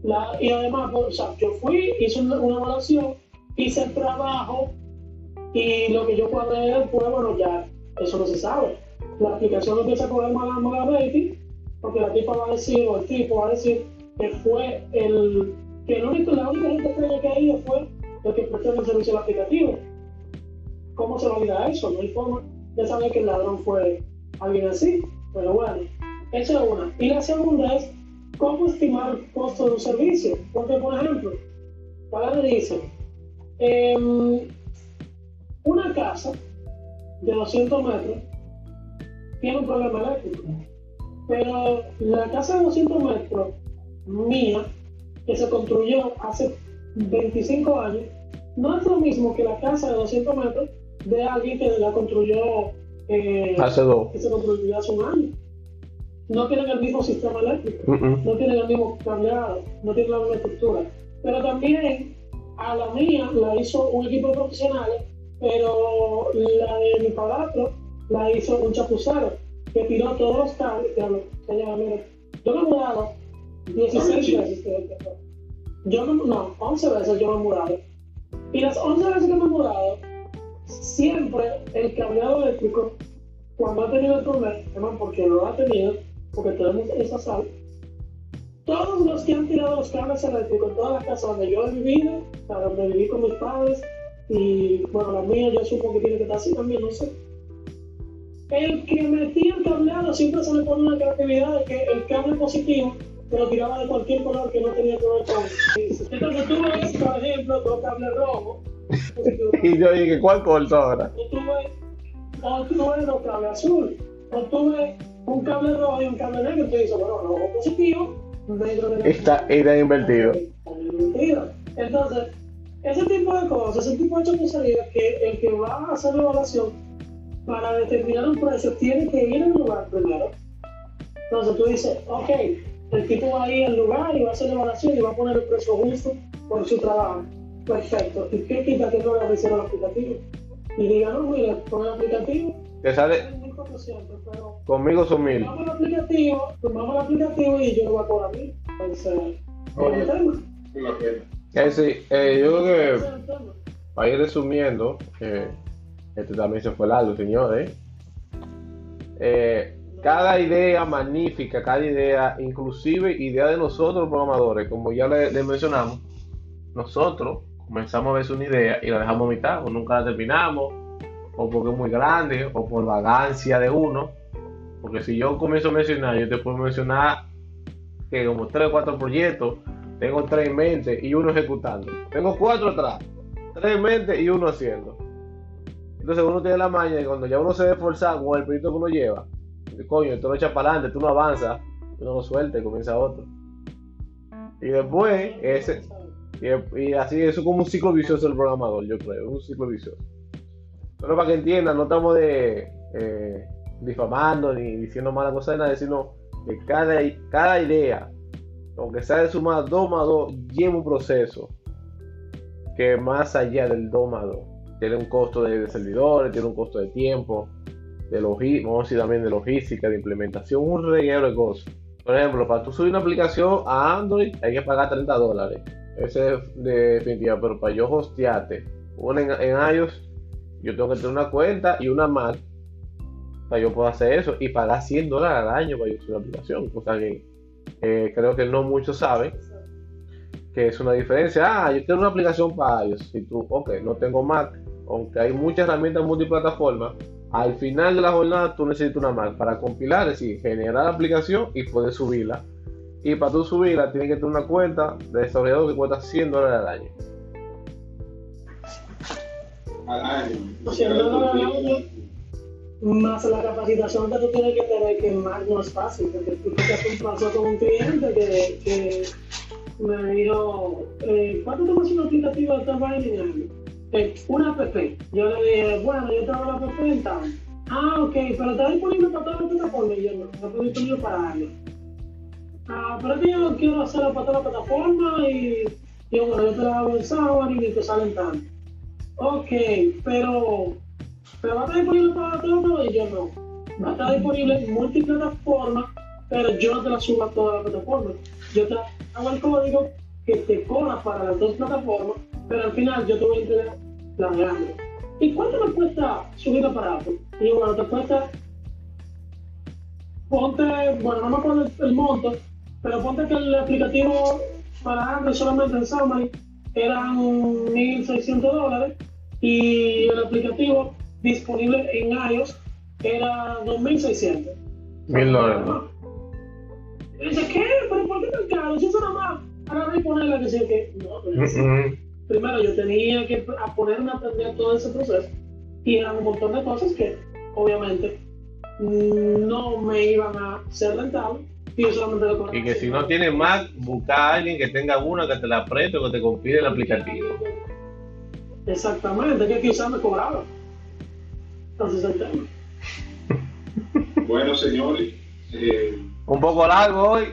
La- y además, pues, o sea, yo fui, hice una, una evaluación, hice el trabajo y lo que yo cuadré después, bueno, ya eso no se sabe. La aplicación empieza a coger mala, mala rating porque la tipa va a decir, o el tipo va a decir que fue el, que el único, la única gente que ha ido fue el que prestó el servicio al aplicativo. ¿Cómo se valida eso? No hay forma de saber que el ladrón fue alguien así, pero bueno, esa es una. Y la segunda es cómo estimar el costo de un servicio. Porque, por ejemplo, para le dice, em, una casa de 200 metros tiene un problema eléctrico, pero la casa de 200 metros mía, que se construyó hace 25 años, no es lo mismo que la casa de 200 metros de alguien que la construyó eh, hace dos. que se construyó hace un año. No tienen el mismo sistema eléctrico no tienen el mismo cableado, no tienen la misma estructura. Pero también a la mía la hizo un equipo de profesionales, pero la de mi padrastro la hizo un chapucero que tiró todos los cables. Ya lo, señora, mire, yo me he mudado 16 veces. creo que fue. Yo me, no, 11 veces yo me he mudado. Y las 11 veces que me he mudado, siempre el cableado eléctrico, cuando ha tenido el problema, porque lo ha tenido, porque tenemos esa sal, todos los que han tirado los cables eléctricos en todas las casas donde yo he vivido, donde viví con mis padres, y bueno, la mía yo supongo que tiene que estar así también, no sé. El que metía el cableado siempre se le pone una creatividad de que el cable positivo te lo tiraba de cualquier color que no tenía que ver con. Entonces tú ves, por ejemplo, dos cables rojos. Y yo dije, ¿cuál corto ahora? o tú ves, o tú ves dos cables azules, o tú ves un cable rojo y un cable negro, y tú dices, bueno, rojo positivo, negro negativo. Está, invertido. Está invertido. Entonces, ese tipo de cosas, ese tipo de chapucerías que el que va a hacer la evaluación para determinar un precio tiene que ir al lugar primero. Entonces tú dices, ok, el tipo va a ir al lugar y va a hacer la evaluación y va a poner el precio justo por su trabajo. Perfecto. ¿Y qué quita que no le hicieron el aplicativo? Y diga, no, mira, con el aplicativo Te sale, es 1400, pero conmigo son mil. vamos al aplicativo, tomamos el aplicativo y yo lo voy a cobrar a mí. Entonces, ¿cuál es el una pena. Eh, sí, eh, yo creo que el ir resumiendo, eh, este también se fue largo, señores. Eh, cada idea magnífica, cada idea, inclusive idea de nosotros programadores, como ya le, le mencionamos, nosotros comenzamos a ver una idea y la dejamos a mitad, o nunca la terminamos, o porque es muy grande, o por vagancia de uno. Porque si yo comienzo a mencionar, yo te puedo mencionar que como tres o cuatro proyectos, tengo tres en mente y uno ejecutando. Tengo cuatro atrás, tres en mente y uno haciendo. Entonces uno tiene la maña y cuando ya uno se ve forzado con el proyecto que uno lleva, coño, tú lo echas para adelante, tú no avanzas, tú no lo sueltas y comienza otro. Y después, ese, y, así, eso es como un ciclo vicioso del programador, yo creo, un ciclo vicioso. Pero para que entiendan, no estamos de, eh, difamando ni diciendo malas cosas de nadie, sino que cada, cada idea, aunque sea de sumar 2 más 2, lleva un proceso que más allá del 2 más 2. Tiene un costo de, servidores, tiene un costo de tiempo, de logística, vamos a decir también de logística, de implementación, un reguero de cosas. Por ejemplo, para tú subir una aplicación a Android hay que pagar 30 dólares. Ese es definitiva, pero para yo hostearte una en, iOS, yo tengo que tener una cuenta y una Mac para yo puedo hacer eso y pagar 100 dólares al año para yo subir la aplicación. O sea que eh, creo que no muchos saben que es una diferencia. Ah, yo tengo una aplicación para iOS. Si tú, ok, no tengo Mac, aunque hay muchas herramientas multiplataformas, al final de la jornada tú necesitas una Mac para compilar, es decir, generar la aplicación y poder subirla. Y para tú subirla tienes que tener una cuenta de desarrollador que cuesta 100 dólares al año. Al año. Más la capacitación que tú tienes que tener, que más no es fácil, porque tú te pasó con un cliente que, que me dijo, eh, ¿cuánto cuesta una aplicativa de esta vaina? Eh, una app. Yo le dije, bueno, yo tengo la app en tal. Ah, ok, pero está disponible para todas las plataformas. Y yo no, no está disponible para alguien. Ah, pero es que yo quiero hacerlo para todas las plataformas y yo, bueno, yo te la hago en software y te salen tanto. Ok, pero, pero va a estar disponible para todas y yo no. Va a estar disponible en multiplataformas, pero yo no te la subo a todas las plataformas. Yo te hago el código que te cobra para las dos plataformas, pero al final yo te voy a la de Android. ¿Y cuánto me cuesta subirla para Apple? Y yo, bueno, te cuesta, ponte, bueno, no me acuerdo el, el monto, pero ponte que el aplicativo para Android solamente en Xamarin eran 1.600 dólares y el aplicativo disponible en iOS era 2.600. Mil dólares. Y dice, ¿qué? ¿Pero por qué tan caro? Si eso nada más agarrar y ponerla que que no, pero es- Mm-mm. primero yo tenía que a ponerme a aprender todo ese proceso y eran un montón de cosas que obviamente no me iban a ser rentables y yo solamente lo Y que si no tienes Mac, busca a alguien que tenga una que te la preste o que te compile el aplicativo. Exactamente, que quizás me cobraba. Entonces el tema. Bueno, señores, eh, Un poco largo hoy.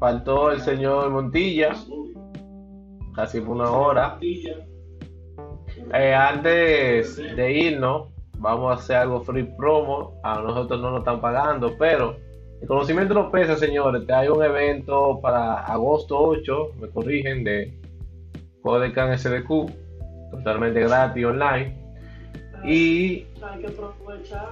Faltó el señor Montilla, casi por una hora. Eh, antes de irnos, vamos a hacer algo free promo. A nosotros no nos están pagando, pero el conocimiento no pesa, señores. Hay un evento para agosto 8, me corrigen, de Codecan SDQ, totalmente gratis online. Y Hay que aprovechar.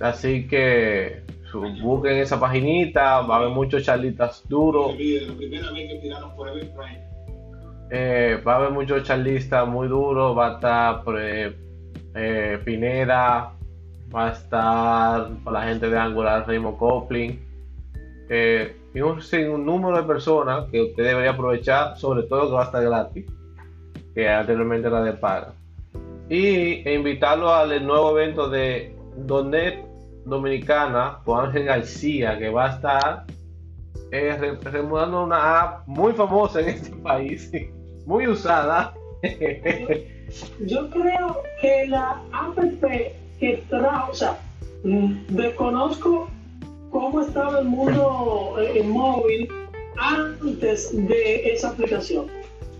así que busquen esa paginita, va a haber muchos charlitas duros. la primera vez que tiraron por. Eh, va a haber muchos charlistas muy duros, va a estar eh, eh, Pineda, va a estar la gente de Angular Raymond Coplin, eh, y un, un número de personas que usted debería aprovechar, sobre todo que va a estar gratis, que anteriormente era de paga. Y e invitarlo al nuevo evento de Donet Dominicana con Ángel García, que va a estar eh, re- remudando una app muy famosa en este país, muy usada. Yo creo que la app que trajo, o sea, mm, desconozco cómo estaba el mundo eh, en móvil antes de esa aplicación.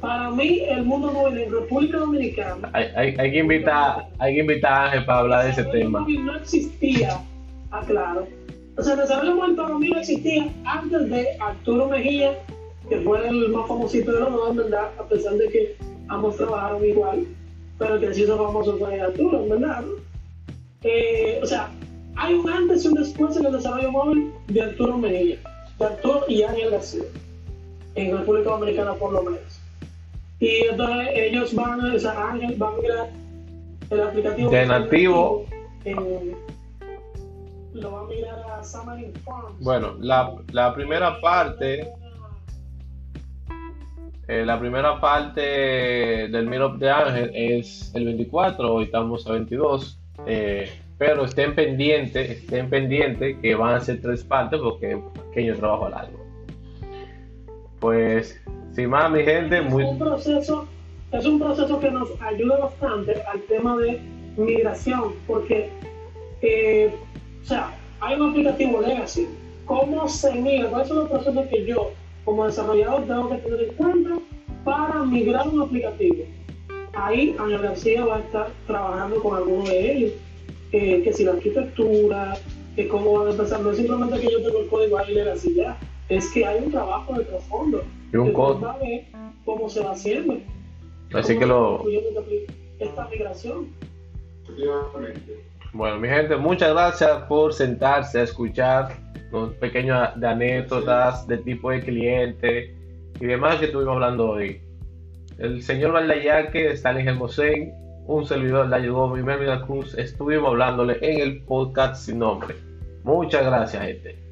Para mí, el mundo móvil en República Dominicana hay, hay- hay que invitar, hay que invitar a Ángel para hablar de ese tema. móvil no existía, aclaro. O sea, el desarrollo móvil para mí no existía antes de Arturo Mejía, que fue el más famosito de los dos, en verdad, a pesar de que ambos trabajaron igual, pero que se hizo famoso fue Arturo, en verdad. Eh, o sea, hay un antes y un después en el desarrollo móvil de Arturo Mejía, de Arturo y Ángel García, en República Dominicana por lo menos. Y entonces ellos van, o sea, Ángel va a migrar el aplicativo De nativo. en- lo va a migrar a Farms. Bueno, la, la primera parte, eh, la primera parte del Meetup de Ángel es el 24, hoy estamos a 22. eh, pero estén pendientes, estén pendientes que van a ser tres partes porque es pequeño trabajo largo. Pues, sin más, mi gente, muy, es un proceso es un proceso que nos ayuda bastante al tema de migración porque eh, o sea hay un aplicativo legacy cómo se migra cuáles son los procesos que yo como desarrollador tengo que tener en cuenta para migrar un aplicativo ahí Ángel García va a estar trabajando con algunos de ellos eh, que si la arquitectura que cómo van a empezar no es simplemente que yo tengo el código ahí legacy ya es que hay un trabajo de trasfondo y un código. cómo se va haciendo. Así que lo, esta migración. Efectivamente. Bueno, mi gente, muchas gracias por sentarse a escuchar unos pequeños de anécdotas de tipo de cliente y demás que estuvimos hablando hoy. El señor Valdayaque, Stalin Hermosén, un servidor de Gómez y Melvin Cruz, estuvimos hablándole en el podcast sin nombre. Muchas gracias, gente.